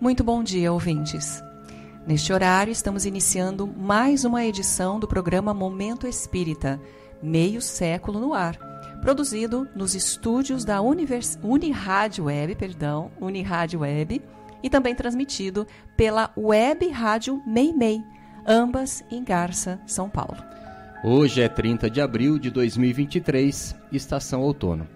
Muito bom dia, ouvintes. Neste horário, estamos iniciando mais uma edição do programa Momento Espírita, meio século no ar, produzido nos estúdios da Univers... Unirádio Web, perdão, Unirádio Web, e também transmitido pela Web Rádio Meimei, ambas em Garça, São Paulo. Hoje é 30 de abril de 2023, estação outono.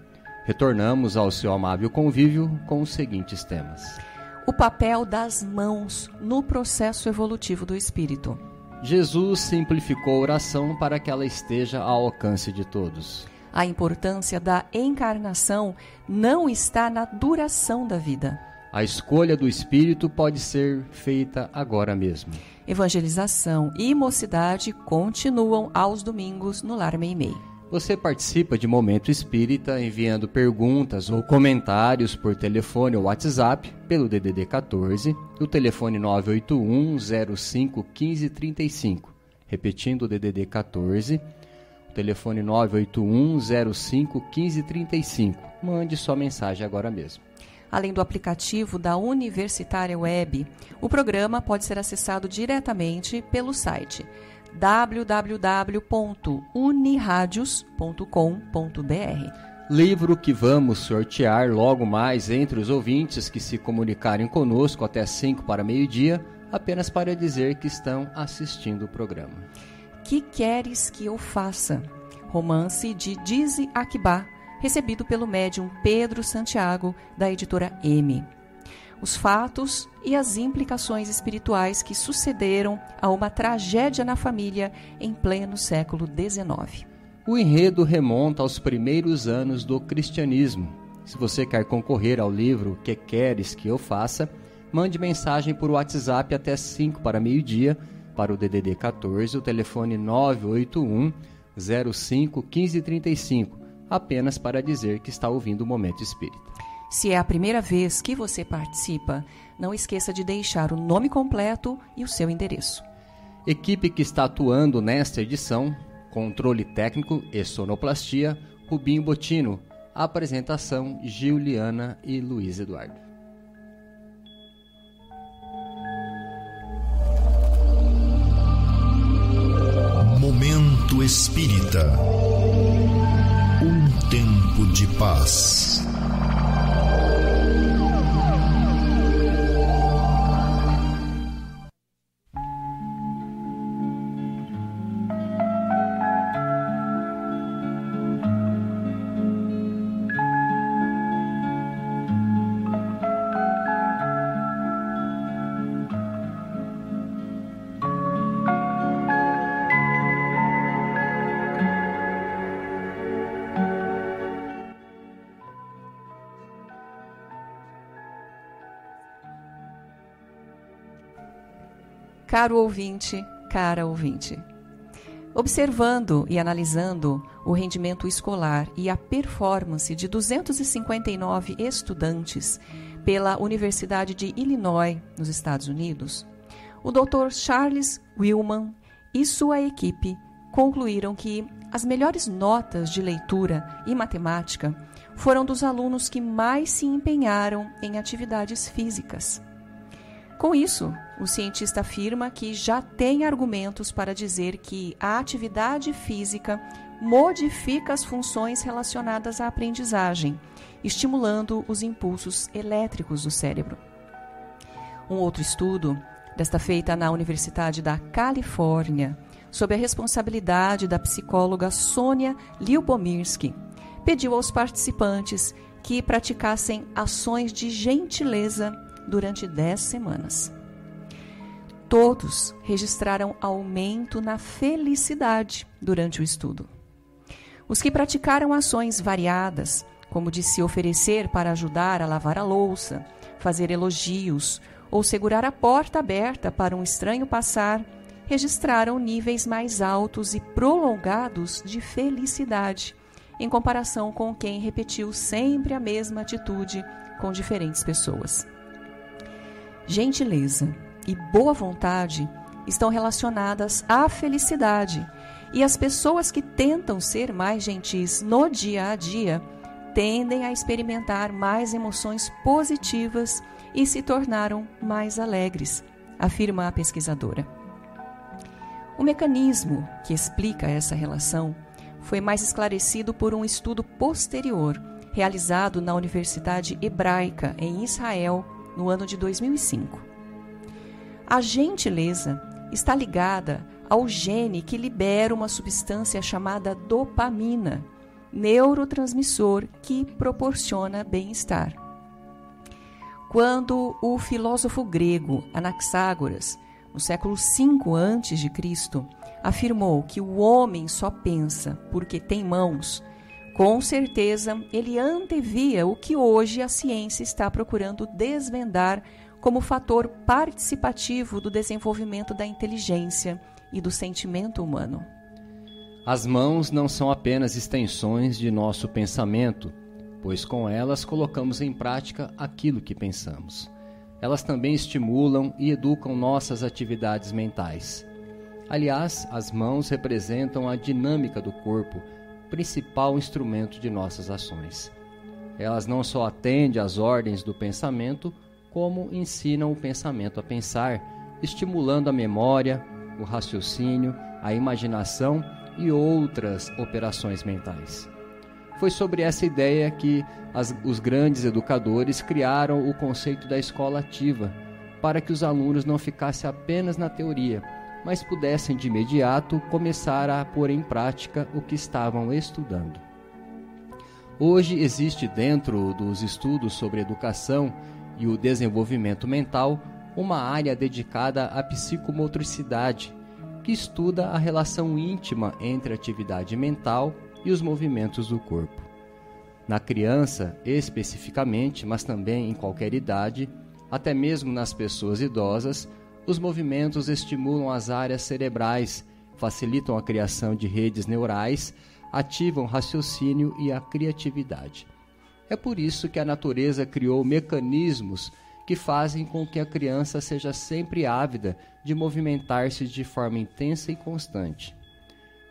Retornamos ao seu amável convívio com os seguintes temas o papel das mãos no processo evolutivo do espírito. Jesus simplificou a oração para que ela esteja ao alcance de todos. A importância da encarnação não está na duração da vida. A escolha do espírito pode ser feita agora mesmo. Evangelização e mocidade continuam aos domingos no Lar Meimei. Você participa de Momento Espírita enviando perguntas ou comentários por telefone ou WhatsApp pelo DDD 14, o telefone 981 05 1535. Repetindo o DDD 14, o telefone 981 05 1535. Mande sua mensagem agora mesmo. Além do aplicativo da Universitária Web, o programa pode ser acessado diretamente pelo site www.uniradios.com.br. Livro que vamos sortear logo mais entre os ouvintes que se comunicarem conosco até 5 para meio-dia, apenas para dizer que estão assistindo o programa. Que queres que eu faça? Romance de Dize Akbar, recebido pelo médium Pedro Santiago, da editora M os fatos e as implicações espirituais que sucederam a uma tragédia na família em pleno século XIX. O enredo remonta aos primeiros anos do cristianismo. Se você quer concorrer ao livro Que Queres Que Eu Faça, mande mensagem por WhatsApp até 5 para meio-dia para o DDD 14, o telefone 981 05 1535, apenas para dizer que está ouvindo o Momento Espírita. Se é a primeira vez que você participa, não esqueça de deixar o nome completo e o seu endereço. Equipe que está atuando nesta edição: controle técnico e sonoplastia, Rubinho Botino. Apresentação: Giuliana e Luiz Eduardo. Momento Espírita. Um tempo de paz. Caro ouvinte, cara ouvinte. Observando e analisando o rendimento escolar e a performance de 259 estudantes pela Universidade de Illinois, nos Estados Unidos, o Dr. Charles Willman e sua equipe concluíram que as melhores notas de leitura e matemática foram dos alunos que mais se empenharam em atividades físicas. Com isso, o cientista afirma que já tem argumentos para dizer que a atividade física modifica as funções relacionadas à aprendizagem, estimulando os impulsos elétricos do cérebro. Um outro estudo, desta feita na Universidade da Califórnia, sob a responsabilidade da psicóloga Sônia Liubomirsky, pediu aos participantes que praticassem ações de gentileza durante 10 semanas. Todos registraram aumento na felicidade durante o estudo. Os que praticaram ações variadas, como de se oferecer para ajudar a lavar a louça, fazer elogios ou segurar a porta aberta para um estranho passar, registraram níveis mais altos e prolongados de felicidade, em comparação com quem repetiu sempre a mesma atitude com diferentes pessoas. Gentileza e boa vontade estão relacionadas à felicidade, e as pessoas que tentam ser mais gentis no dia a dia tendem a experimentar mais emoções positivas e se tornaram mais alegres, afirma a pesquisadora. O mecanismo que explica essa relação foi mais esclarecido por um estudo posterior realizado na Universidade Hebraica em Israel no ano de 2005. A gentileza está ligada ao gene que libera uma substância chamada dopamina, neurotransmissor que proporciona bem-estar. Quando o filósofo grego Anaxágoras, no século V a.C., afirmou que o homem só pensa porque tem mãos, com certeza ele antevia o que hoje a ciência está procurando desvendar como fator participativo do desenvolvimento da inteligência e do sentimento humano. As mãos não são apenas extensões de nosso pensamento, pois com elas colocamos em prática aquilo que pensamos. Elas também estimulam e educam nossas atividades mentais. Aliás, as mãos representam a dinâmica do corpo, principal instrumento de nossas ações. Elas não só atendem às ordens do pensamento, como ensinam o pensamento a pensar, estimulando a memória, o raciocínio, a imaginação e outras operações mentais. Foi sobre essa ideia que as, os grandes educadores criaram o conceito da escola ativa, para que os alunos não ficassem apenas na teoria, mas pudessem de imediato começar a pôr em prática o que estavam estudando. Hoje existe dentro dos estudos sobre educação e o desenvolvimento mental uma área dedicada à psicomotricidade, que estuda a relação íntima entre a atividade mental e os movimentos do corpo. Na criança, especificamente, mas também em qualquer idade, até mesmo nas pessoas idosas, os movimentos estimulam as áreas cerebrais, facilitam a criação de redes neurais, ativam o raciocínio e a criatividade. É por isso que a natureza criou mecanismos que fazem com que a criança seja sempre ávida de movimentar-se de forma intensa e constante.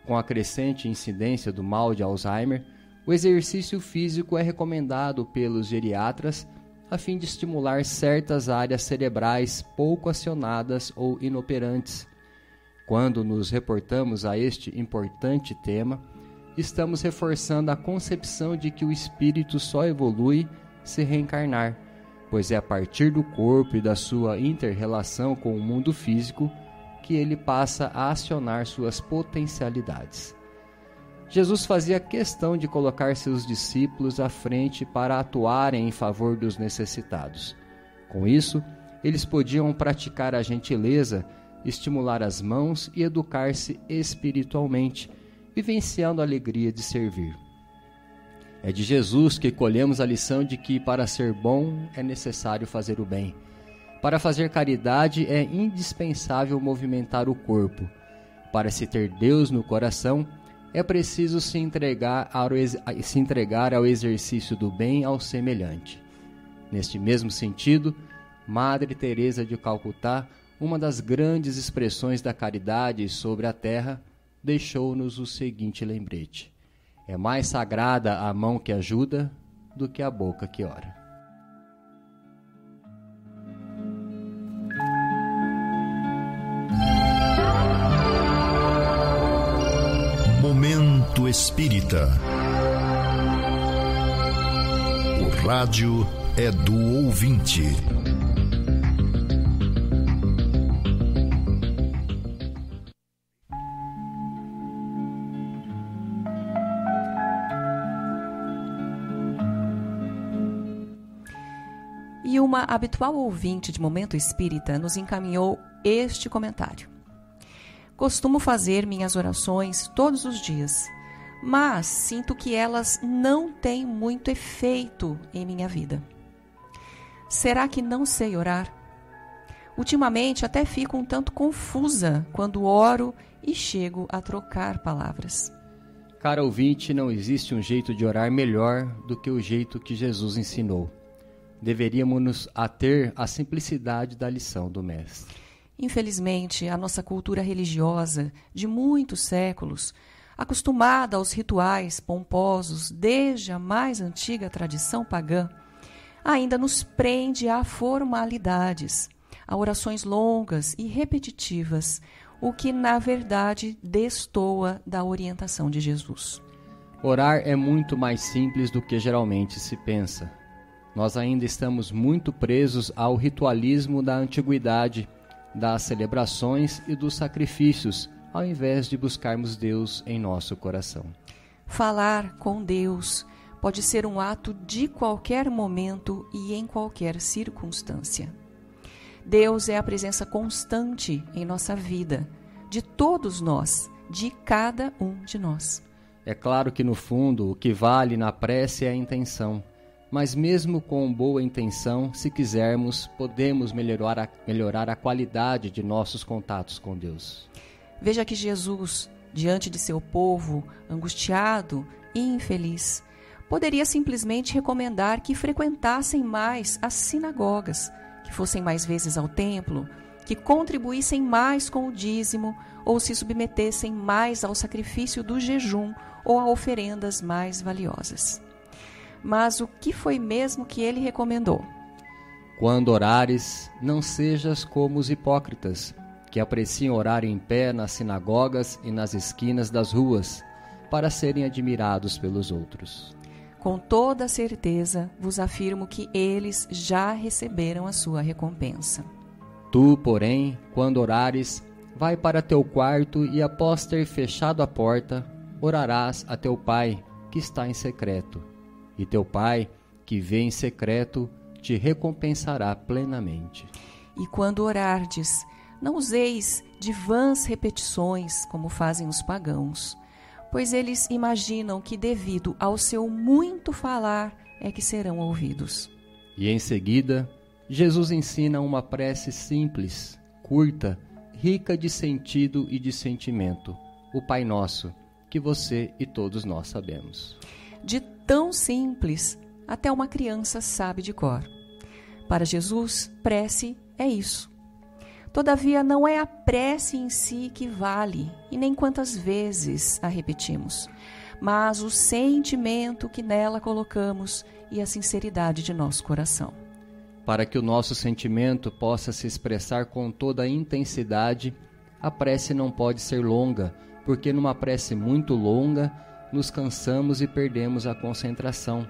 Com a crescente incidência do mal de Alzheimer, o exercício físico é recomendado pelos geriatras a fim de estimular certas áreas cerebrais pouco acionadas ou inoperantes. Quando nos reportamos a este importante tema, estamos reforçando a concepção de que o espírito só evolui se reencarnar pois é a partir do corpo e da sua inter-relação com o mundo físico que ele passa a acionar suas potencialidades. Jesus fazia questão de colocar seus discípulos à frente para atuarem em favor dos necessitados. Com isso, eles podiam praticar a gentileza, estimular as mãos e educar-se espiritualmente, vivenciando a alegria de servir. É de Jesus que colhemos a lição de que para ser bom é necessário fazer o bem. Para fazer caridade é indispensável movimentar o corpo. Para se ter Deus no coração, é preciso se entregar ao, se entregar ao exercício do bem ao semelhante. Neste mesmo sentido, Madre Teresa de Calcutá, uma das grandes expressões da caridade sobre a terra, deixou-nos o seguinte lembrete: é mais sagrada a mão que ajuda do que a boca que ora. Momento Espírita. O rádio é do ouvinte. uma habitual ouvinte de Momento Espírita nos encaminhou este comentário. Costumo fazer minhas orações todos os dias, mas sinto que elas não têm muito efeito em minha vida. Será que não sei orar? Ultimamente até fico um tanto confusa quando oro e chego a trocar palavras. Cara ouvinte, não existe um jeito de orar melhor do que o jeito que Jesus ensinou deveríamos nos ater à simplicidade da lição do Mestre. Infelizmente, a nossa cultura religiosa de muitos séculos, acostumada aos rituais pomposos desde a mais antiga tradição pagã, ainda nos prende a formalidades, a orações longas e repetitivas, o que na verdade destoa da orientação de Jesus. Orar é muito mais simples do que geralmente se pensa. Nós ainda estamos muito presos ao ritualismo da antiguidade, das celebrações e dos sacrifícios, ao invés de buscarmos Deus em nosso coração. Falar com Deus pode ser um ato de qualquer momento e em qualquer circunstância. Deus é a presença constante em nossa vida, de todos nós, de cada um de nós. É claro que no fundo o que vale na prece é a intenção, mas mesmo com boa intenção, se quisermos, podemos melhorar a, melhorar a qualidade de nossos contatos com Deus. Veja que Jesus, diante de seu povo angustiado e infeliz, poderia simplesmente recomendar que frequentassem mais as sinagogas que fossem mais vezes ao templo, que contribuíssem mais com o dízimo ou se submetessem mais ao sacrifício do jejum ou a oferendas mais valiosas. Mas o que foi mesmo que ele recomendou? Quando orares, não sejas como os hipócritas, que apreciam orar em pé nas sinagogas e nas esquinas das ruas, para serem admirados pelos outros. Com toda certeza vos afirmo que eles já receberam a sua recompensa. Tu, porém, quando orares, vai para teu quarto e, após ter fechado a porta, orarás a teu pai, que está em secreto. E teu pai, que vê em secreto, te recompensará plenamente. E quando orardes, não useis de vãs repetições, como fazem os pagãos pois eles imaginam que, devido ao seu muito falar, é que serão ouvidos. E em seguida, Jesus ensina uma prece simples, curta, rica de sentido e de sentimento, o Pai Nosso, que você e todos nós sabemos. De tão simples, até uma criança sabe de cor. Para Jesus, prece é isso Todavia, não é a prece em si que vale, e nem quantas vezes a repetimos, mas o sentimento que nela colocamos e a sinceridade de nosso coração. Para que o nosso sentimento possa se expressar com toda a intensidade, a prece não pode ser longa, porque numa prece muito longa nos cansamos e perdemos a concentração,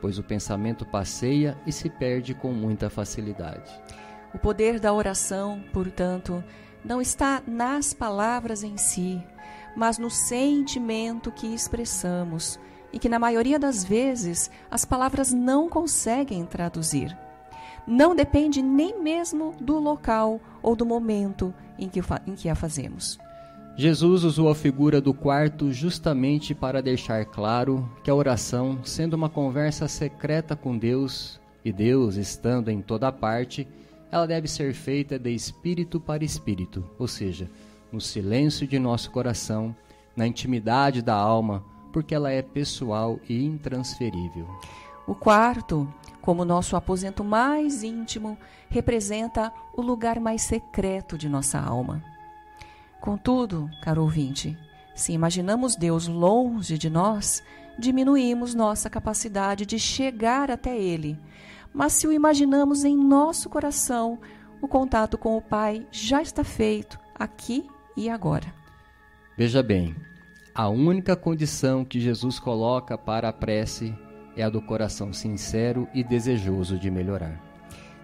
pois o pensamento passeia e se perde com muita facilidade. O poder da oração, portanto, não está nas palavras em si, mas no sentimento que expressamos e que, na maioria das vezes, as palavras não conseguem traduzir. Não depende nem mesmo do local ou do momento em que, em que a fazemos. Jesus usou a figura do quarto justamente para deixar claro que a oração, sendo uma conversa secreta com Deus, e Deus estando em toda parte, ela deve ser feita de espírito para espírito, ou seja, no silêncio de nosso coração, na intimidade da alma, porque ela é pessoal e intransferível. O quarto, como nosso aposento mais íntimo, representa o lugar mais secreto de nossa alma. Contudo, caro ouvinte, se imaginamos Deus longe de nós, diminuímos nossa capacidade de chegar até Ele, mas se o imaginamos em nosso coração, o contato com o Pai já está feito aqui e agora. Veja bem, a única condição que Jesus coloca para a prece é a do coração sincero e desejoso de melhorar.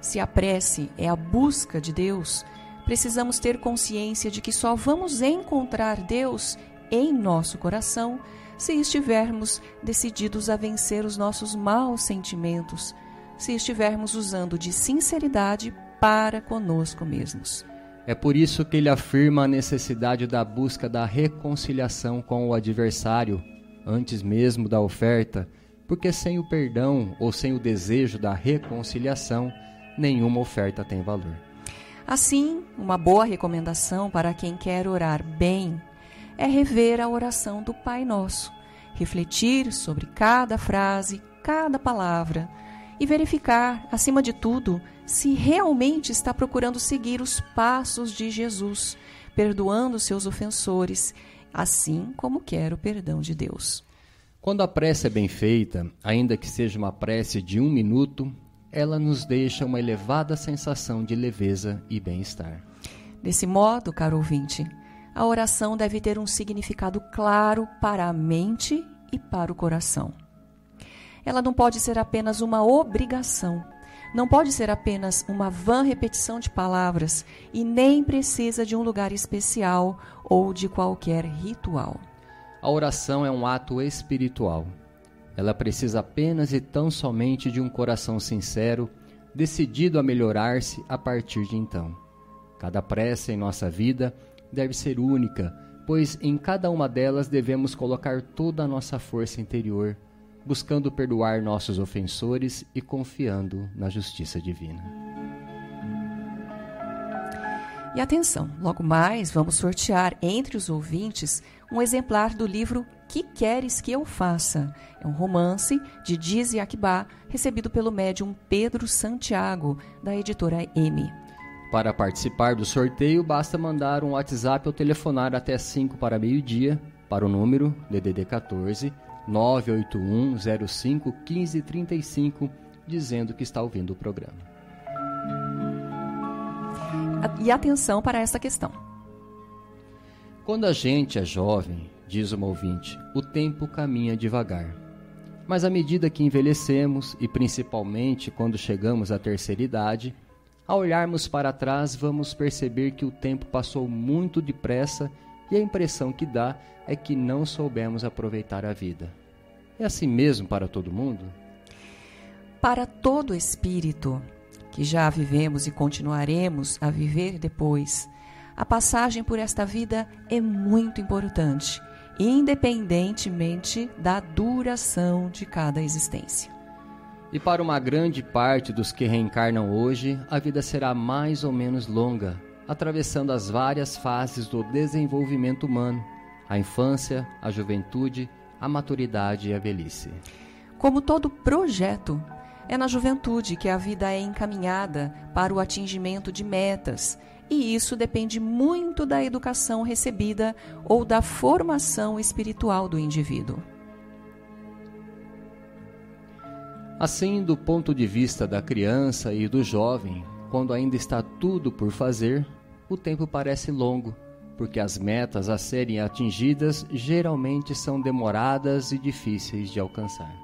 Se a prece é a busca de Deus, precisamos ter consciência de que só vamos encontrar Deus em nosso coração se estivermos decididos a vencer os nossos maus sentimentos, se estivermos usando de sinceridade para conosco mesmos. É por isso que ele afirma a necessidade da busca da reconciliação com o adversário, antes mesmo da oferta, porque sem o perdão ou sem o desejo da reconciliação, nenhuma oferta tem valor. Assim, uma boa recomendação para quem quer orar bem é rever a oração do Pai Nosso, refletir sobre cada frase, cada palavra e verificar, acima de tudo, se realmente está procurando seguir os passos de Jesus, perdoando seus ofensores, assim como quer o perdão de Deus. Quando a prece é bem feita, ainda que seja uma prece de um minuto, ela nos deixa uma elevada sensação de leveza e bem-estar. Desse modo, caro ouvinte, a oração deve ter um significado claro para a mente e para o coração. Ela não pode ser apenas uma obrigação, não pode ser apenas uma vã repetição de palavras e nem precisa de um lugar especial ou de qualquer ritual. A oração é um ato espiritual. Ela precisa apenas e tão somente de um coração sincero, decidido a melhorar-se a partir de então. Cada prece em nossa vida deve ser única, pois em cada uma delas devemos colocar toda a nossa força interior, buscando perdoar nossos ofensores e confiando na justiça divina. E atenção, logo mais vamos sortear entre os ouvintes um exemplar do livro Que Queres Que Eu Faça? É um romance de Diz Akbá, recebido pelo médium Pedro Santiago, da editora M. Para participar do sorteio, basta mandar um WhatsApp ou telefonar até 5 para meio-dia para o número DDD 14 981 05 1535, dizendo que está ouvindo o programa. E atenção para essa questão. Quando a gente é jovem, diz uma ouvinte, o tempo caminha devagar. Mas à medida que envelhecemos, e principalmente quando chegamos à terceira idade, ao olharmos para trás, vamos perceber que o tempo passou muito depressa e a impressão que dá é que não soubemos aproveitar a vida. É assim mesmo para todo mundo? Para todo espírito que já vivemos e continuaremos a viver depois, a passagem por esta vida é muito importante, independentemente da duração de cada existência. E para uma grande parte dos que reencarnam hoje, a vida será mais ou menos longa, atravessando as várias fases do desenvolvimento humano: a infância, a juventude, a maturidade e a velhice. Como todo projeto, é na juventude que a vida é encaminhada para o atingimento de metas, e isso depende muito da educação recebida ou da formação espiritual do indivíduo. Assim, do ponto de vista da criança e do jovem, quando ainda está tudo por fazer, o tempo parece longo, porque as metas a serem atingidas geralmente são demoradas e difíceis de alcançar.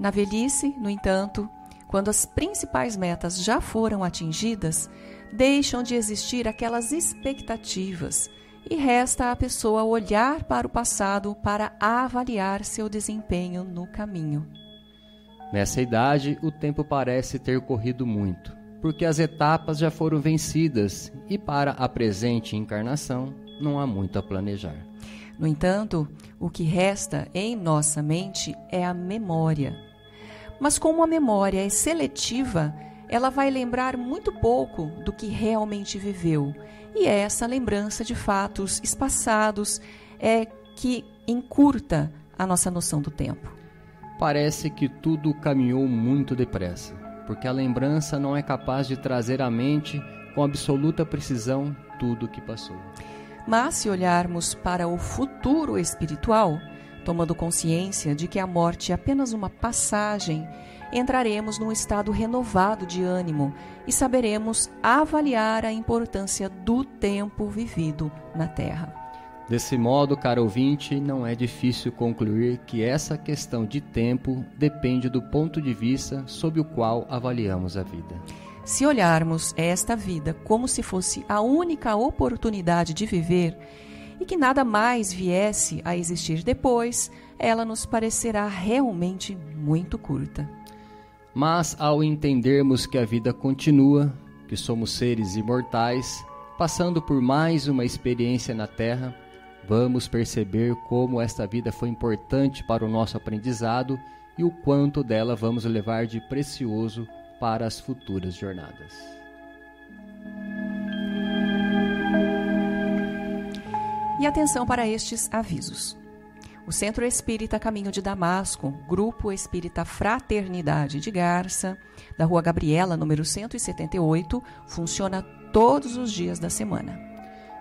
Na velhice, no entanto, quando as principais metas já foram atingidas, deixam de existir aquelas expectativas e resta à pessoa olhar para o passado para avaliar seu desempenho no caminho. Nessa idade, o tempo parece ter corrido muito, porque as etapas já foram vencidas e para a presente encarnação não há muito a planejar. No entanto, o que resta em nossa mente é a memória. Mas como a memória é seletiva, ela vai lembrar muito pouco do que realmente viveu. E é essa lembrança de fatos espaçados é que encurta a nossa noção do tempo. Parece que tudo caminhou muito depressa, porque a lembrança não é capaz de trazer à mente com absoluta precisão tudo o que passou. Mas se olharmos para o futuro espiritual, tomando consciência de que a morte é apenas uma passagem, entraremos num estado renovado de ânimo e saberemos avaliar a importância do tempo vivido na Terra. Desse modo, caro ouvinte, não é difícil concluir que essa questão de tempo depende do ponto de vista sob o qual avaliamos a vida. Se olharmos esta vida como se fosse a única oportunidade de viver e que nada mais viesse a existir depois, ela nos parecerá realmente muito curta. Mas ao entendermos que a vida continua, que somos seres imortais, passando por mais uma experiência na Terra, vamos perceber como esta vida foi importante para o nosso aprendizado e o quanto dela vamos levar de precioso para as futuras jornadas. E atenção para estes avisos. O Centro Espírita Caminho de Damasco, Grupo Espírita Fraternidade de Garça, da Rua Gabriela, número 178, funciona todos os dias da semana.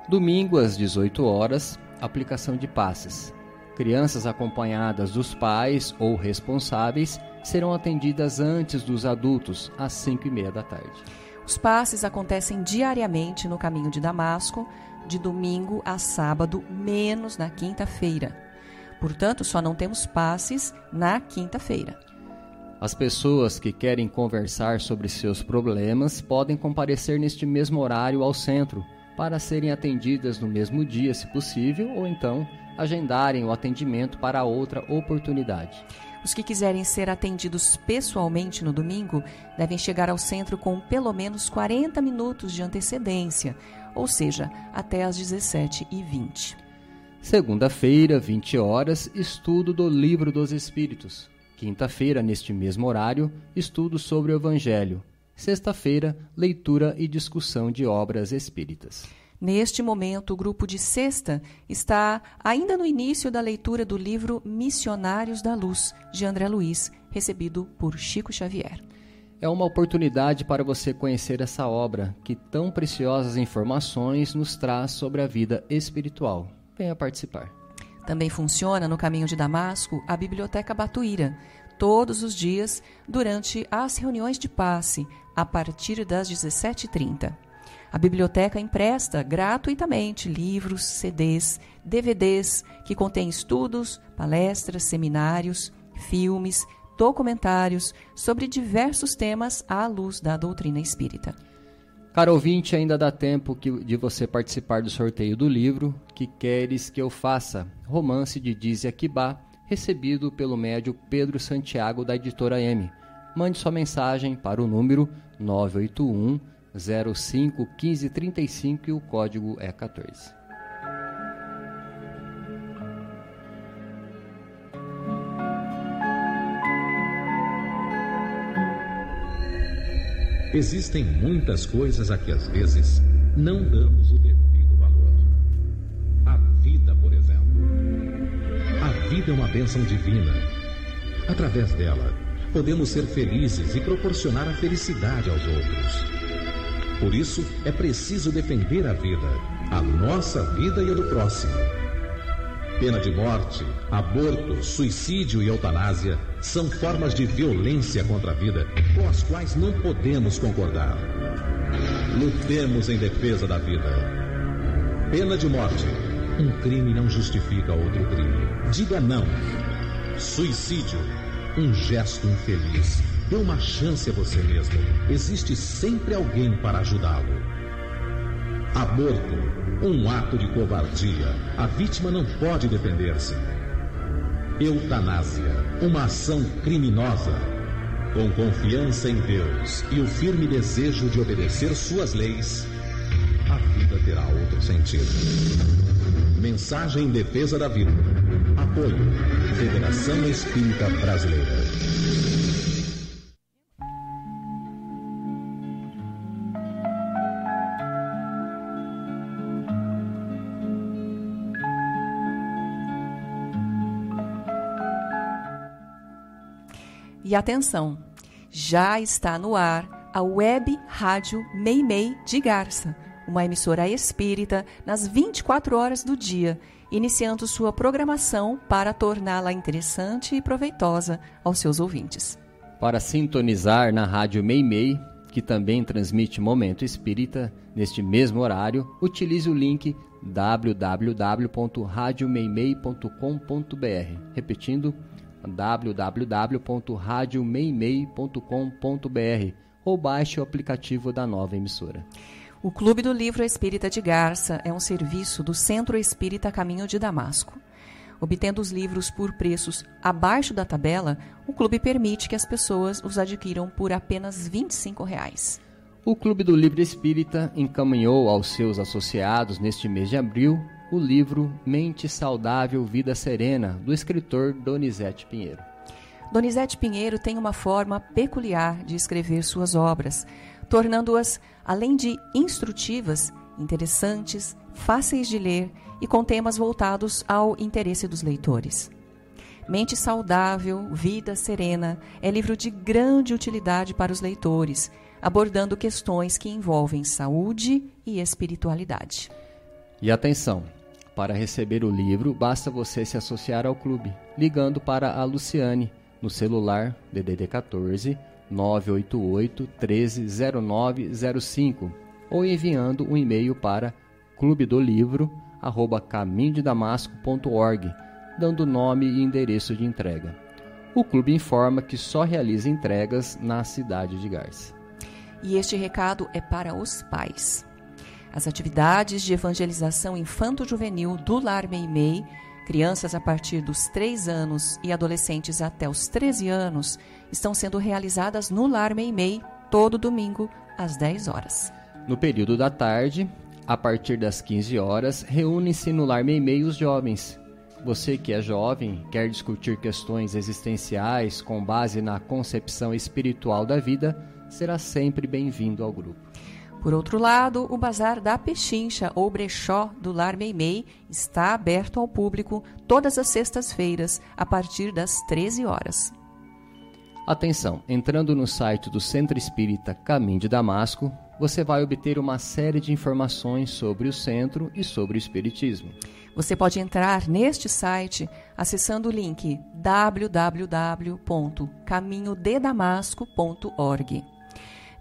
Domingo às 18 horas, aplicação de passes. Crianças acompanhadas dos pais ou responsáveis serão atendidas antes dos adultos, às 5 e meia da tarde. Os passes acontecem diariamente no caminho de Damasco, de domingo a sábado, menos na quinta-feira. Portanto, só não temos passes na quinta-feira. As pessoas que querem conversar sobre seus problemas podem comparecer neste mesmo horário ao centro para serem atendidas no mesmo dia, se possível, ou então agendarem o atendimento para outra oportunidade. Os que quiserem ser atendidos pessoalmente no domingo devem chegar ao centro com pelo menos 40 minutos de antecedência, ou seja, até às 17h20. Segunda-feira, 20 horas, estudo do Livro dos Espíritos. Quinta-feira, neste mesmo horário, estudo sobre o Evangelho. Sexta-feira, leitura e discussão de obras espíritas. Neste momento, o grupo de sexta está ainda no início da leitura do livro Missionários da Luz, de André Luiz, recebido por Chico Xavier. É uma oportunidade para você conhecer essa obra que tão preciosas informações nos traz sobre a vida espiritual. Venha participar. Também funciona no caminho de Damasco a Biblioteca Batuíra, todos os dias durante as reuniões de passe, a partir das 17h30. A biblioteca empresta gratuitamente livros, CDs, DVDs que contêm estudos, palestras, seminários, filmes, documentários sobre diversos temas à luz da doutrina espírita. Caro ouvinte, ainda dá tempo que, de você participar do sorteio do livro Que Queres Que Eu Faça, romance de Dizia Kibá, recebido pelo médio Pedro Santiago da editora M. Mande sua mensagem para o número 981 05 1535 e o código é 14. Existem muitas coisas a que às vezes não damos o devido vida é uma bênção divina. Através dela, podemos ser felizes e proporcionar a felicidade aos outros. Por isso, é preciso defender a vida, a nossa vida e a do próximo. Pena de morte, aborto, suicídio e eutanásia são formas de violência contra a vida com as quais não podemos concordar. Lutemos em defesa da vida. Pena de morte. Um crime não justifica outro crime. Diga não. Suicídio. Um gesto infeliz. Dê uma chance a você mesmo. Existe sempre alguém para ajudá-lo. Aborto. Um ato de covardia. A vítima não pode defender-se. Eutanásia. Uma ação criminosa. Com confiança em Deus e o firme desejo de obedecer suas leis, a vida terá outro sentido. Mensagem em defesa da vida. Apoio. Federação Espírita Brasileira. E atenção, já está no ar a Web Rádio Meimei de Garça, uma emissora espírita nas 24 horas do dia, iniciando sua programação para torná-la interessante e proveitosa aos seus ouvintes. Para sintonizar na Rádio Meimei, que também transmite Momento Espírita, neste mesmo horário, utilize o link www.radiomeimei.com.br. Repetindo, www.radiomeimei.com.br ou baixe o aplicativo da nova emissora. O Clube do Livro Espírita de Garça é um serviço do Centro Espírita Caminho de Damasco. Obtendo os livros por preços abaixo da tabela, o clube permite que as pessoas os adquiram por apenas 25 reais. O Clube do Livro Espírita encaminhou aos seus associados neste mês de abril o livro Mente Saudável, Vida Serena, do escritor Donizete Pinheiro. Donizete Pinheiro tem uma forma peculiar de escrever suas obras, tornando-as, além de instrutivas, interessantes, fáceis de ler e com temas voltados ao interesse dos leitores. Mente Saudável, Vida Serena é livro de grande utilidade para os leitores, abordando questões que envolvem saúde e espiritualidade. E atenção! Para receber o livro, basta você se associar ao clube, ligando para a Luciane no celular DDD 14 988 130905 ou enviando um e-mail para clubedolivro@caminhodedamasco.org, dando nome e endereço de entrega. O clube informa que só realiza entregas na cidade de Garça. E este recado é para os pais. As atividades de evangelização infanto-juvenil do Lar Meimei Crianças a partir dos 3 anos e adolescentes até os 13 anos estão sendo realizadas no Lar Meimei todo domingo às 10 horas. No período da tarde, a partir das 15 horas, reúnem-se no Lar Meimei os jovens. Você que é jovem, quer discutir questões existenciais com base na concepção espiritual da vida, será sempre bem-vindo ao grupo. Por outro lado, o Bazar da Pechincha, ou brechó do Lar Meimei, está aberto ao público todas as sextas-feiras, a partir das 13 horas. Atenção, entrando no site do Centro Espírita Caminho de Damasco, você vai obter uma série de informações sobre o centro e sobre o Espiritismo. Você pode entrar neste site acessando o link www.caminhodedamasco.org.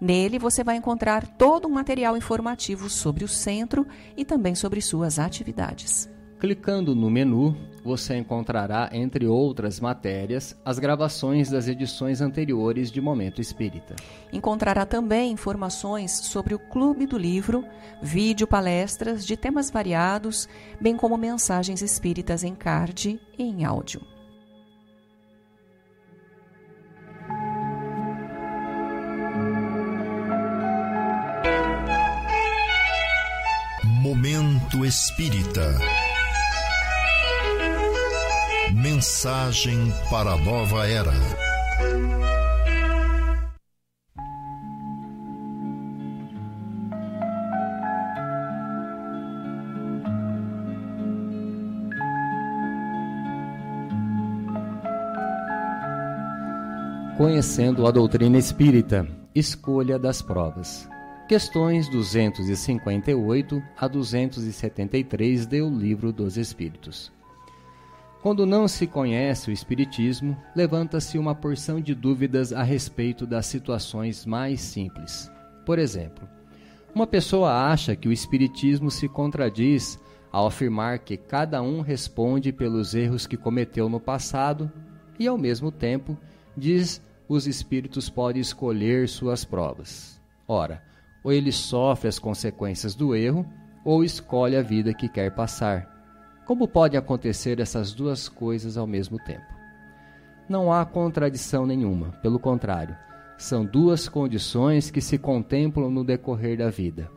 Nele você vai encontrar todo um material informativo sobre o centro e também sobre suas atividades. Clicando no menu, você encontrará, entre outras matérias, as gravações das edições anteriores de Momento Espírita. Encontrará também informações sobre o Clube do Livro, vídeo palestras de temas variados, bem como mensagens espíritas em card e em áudio. Momento Espírita. Mensagem para a nova era. Conhecendo a doutrina espírita, escolha das provas. Questões 258 a 273 do Livro dos Espíritos. Quando não se conhece o Espiritismo, levanta-se uma porção de dúvidas a respeito das situações mais simples. Por exemplo, uma pessoa acha que o Espiritismo se contradiz ao afirmar que cada um responde pelos erros que cometeu no passado e, ao mesmo tempo, diz os espíritos podem escolher suas provas. Ora, ou ele sofre as consequências do erro, ou escolhe a vida que quer passar. Como podem acontecer essas duas coisas ao mesmo tempo? Não há contradição nenhuma, pelo contrário, são duas condições que se contemplam no decorrer da vida.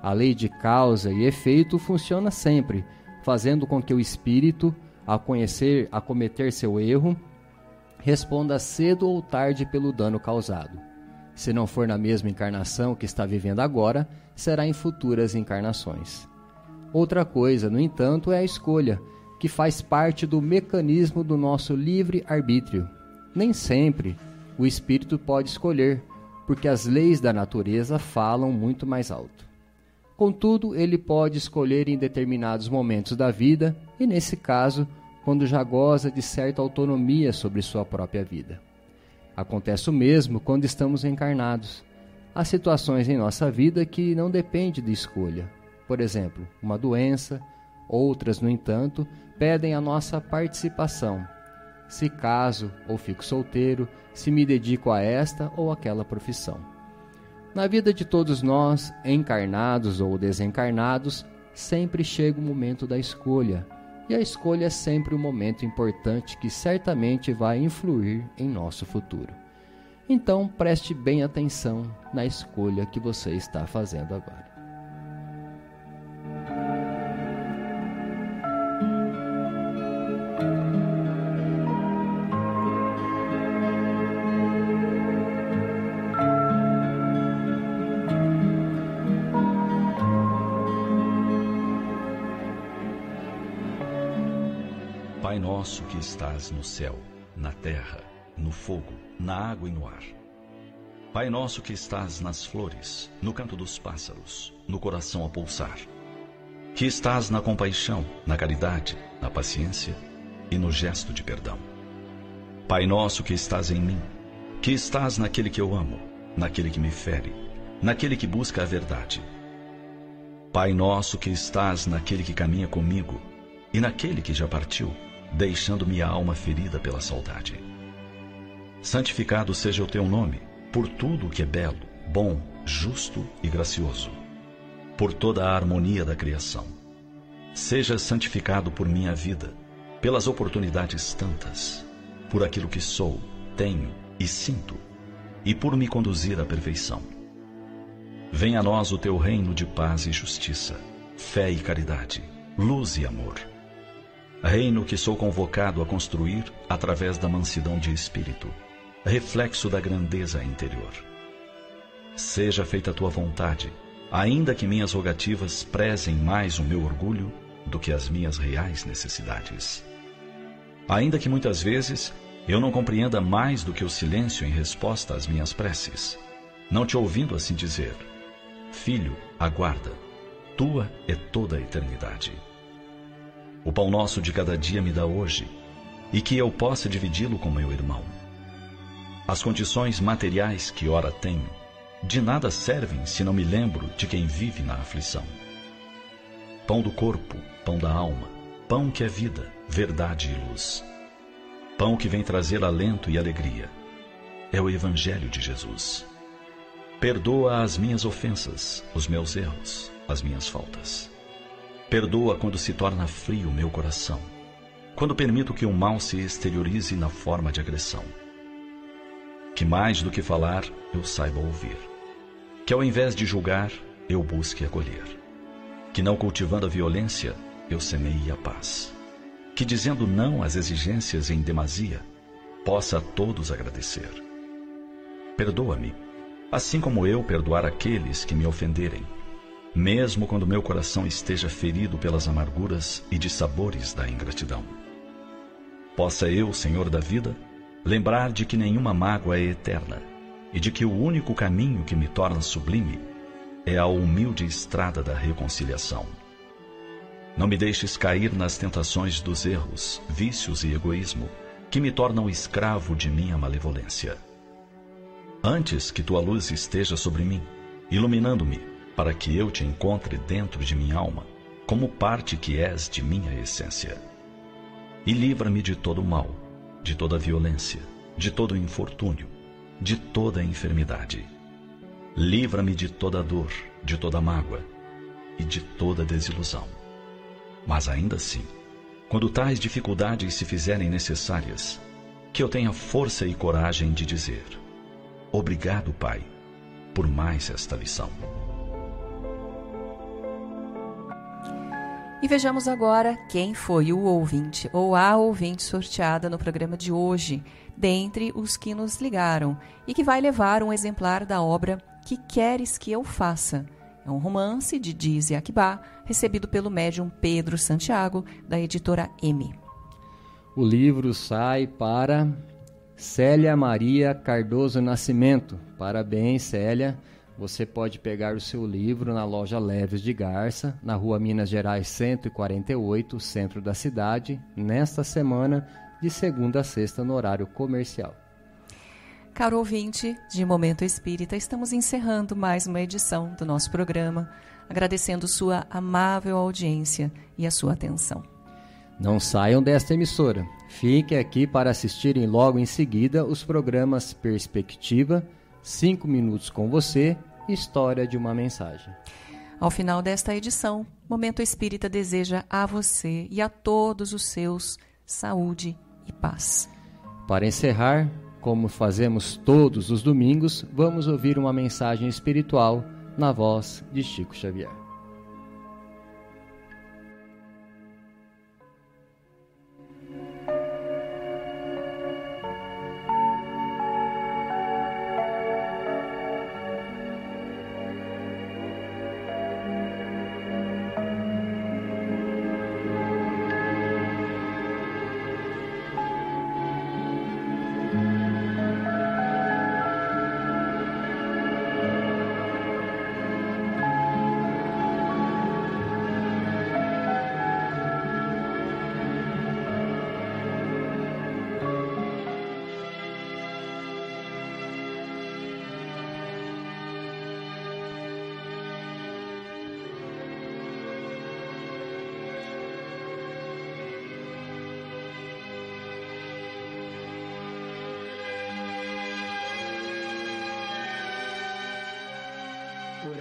A lei de causa e efeito funciona sempre, fazendo com que o espírito, ao conhecer, a cometer seu erro, responda cedo ou tarde pelo dano causado. Se não for na mesma encarnação que está vivendo agora, será em futuras encarnações. Outra coisa, no entanto, é a escolha, que faz parte do mecanismo do nosso livre arbítrio. Nem sempre o espírito pode escolher, porque as leis da natureza falam muito mais alto. Contudo, ele pode escolher em determinados momentos da vida, e nesse caso, quando já goza de certa autonomia sobre sua própria vida. Acontece o mesmo quando estamos encarnados. Há situações em nossa vida que não dependem de escolha. Por exemplo, uma doença, outras, no entanto, pedem a nossa participação. Se caso ou fico solteiro, se me dedico a esta ou aquela profissão. Na vida de todos nós, encarnados ou desencarnados, sempre chega o momento da escolha, e a escolha é sempre um momento importante que certamente vai influir em nosso futuro. Então preste bem atenção na escolha que você está fazendo agora. Estás no céu, na terra, no fogo, na água e no ar. Pai nosso que estás nas flores, no canto dos pássaros, no coração a pulsar. Que estás na compaixão, na caridade, na paciência e no gesto de perdão. Pai nosso que estás em mim, que estás naquele que eu amo, naquele que me fere, naquele que busca a verdade. Pai nosso que estás naquele que caminha comigo e naquele que já partiu, deixando minha alma ferida pela saudade. Santificado seja o teu nome, por tudo o que é belo, bom, justo e gracioso, por toda a harmonia da criação. Seja santificado por minha vida, pelas oportunidades tantas, por aquilo que sou, tenho e sinto, e por me conduzir à perfeição. Venha a nós o teu reino de paz e justiça, fé e caridade, luz e amor. Reino que sou convocado a construir através da mansidão de espírito, reflexo da grandeza interior. Seja feita a tua vontade, ainda que minhas rogativas prezem mais o meu orgulho do que as minhas reais necessidades. Ainda que muitas vezes eu não compreenda mais do que o silêncio em resposta às minhas preces, não te ouvindo assim dizer: Filho, aguarda, tua é toda a eternidade. O pão nosso de cada dia me dá hoje, e que eu possa dividi-lo com meu irmão. As condições materiais que ora tenho, de nada servem se não me lembro de quem vive na aflição. Pão do corpo, pão da alma, pão que é vida, verdade e luz. Pão que vem trazer alento e alegria. É o Evangelho de Jesus. Perdoa as minhas ofensas, os meus erros, as minhas faltas. Perdoa quando se torna frio meu coração, quando permito que o mal se exteriorize na forma de agressão. Que mais do que falar, eu saiba ouvir. Que ao invés de julgar, eu busque acolher. Que não cultivando a violência, eu semeie a paz. Que dizendo não às exigências em demasia, possa a todos agradecer. Perdoa-me assim como eu perdoar aqueles que me ofenderem, mesmo quando meu coração esteja ferido pelas amarguras e dissabores da ingratidão. Possa eu, Senhor da vida, lembrar de que nenhuma mágoa é eterna e de que o único caminho que me torna sublime é a humilde estrada da reconciliação. Não me deixes cair nas tentações dos erros, vícios e egoísmo que me tornam escravo de minha malevolência. Antes que tua luz esteja sobre mim, iluminando-me, para que eu te encontre dentro de minha alma, como parte que és de minha essência. E livra-me de todo mal, de toda violência, de todo infortúnio, de toda enfermidade. Livra-me de toda dor, de toda mágoa e de toda desilusão. Mas ainda assim, quando tais dificuldades se fizerem necessárias, que eu tenha força e coragem de dizer: Obrigado, Pai, por mais esta lição. E vejamos agora quem foi o ouvinte ou a ouvinte sorteada no programa de hoje, dentre os que nos ligaram, e que vai levar um exemplar da obra Que Queres Que Eu Faça? É um romance de Dize Akbar, recebido pelo médium Pedro Santiago, da editora M. O livro sai para Célia Maria Cardoso Nascimento. Parabéns, Célia. Você pode pegar o seu livro na loja Leves de Garça, na rua Minas Gerais 148, centro da cidade, nesta semana, de segunda a sexta, no horário comercial. Caro ouvinte de Momento Espírita, estamos encerrando mais uma edição do nosso programa, agradecendo sua amável audiência e a sua atenção. Não saiam desta emissora. Fiquem aqui para assistirem logo em seguida os programas Perspectiva, 5 minutos com você História de uma Mensagem. Ao final desta edição, Momento Espírita deseja a você e a todos os seus saúde e paz. Para encerrar, como fazemos todos os domingos, vamos ouvir uma mensagem espiritual na voz de Chico Xavier.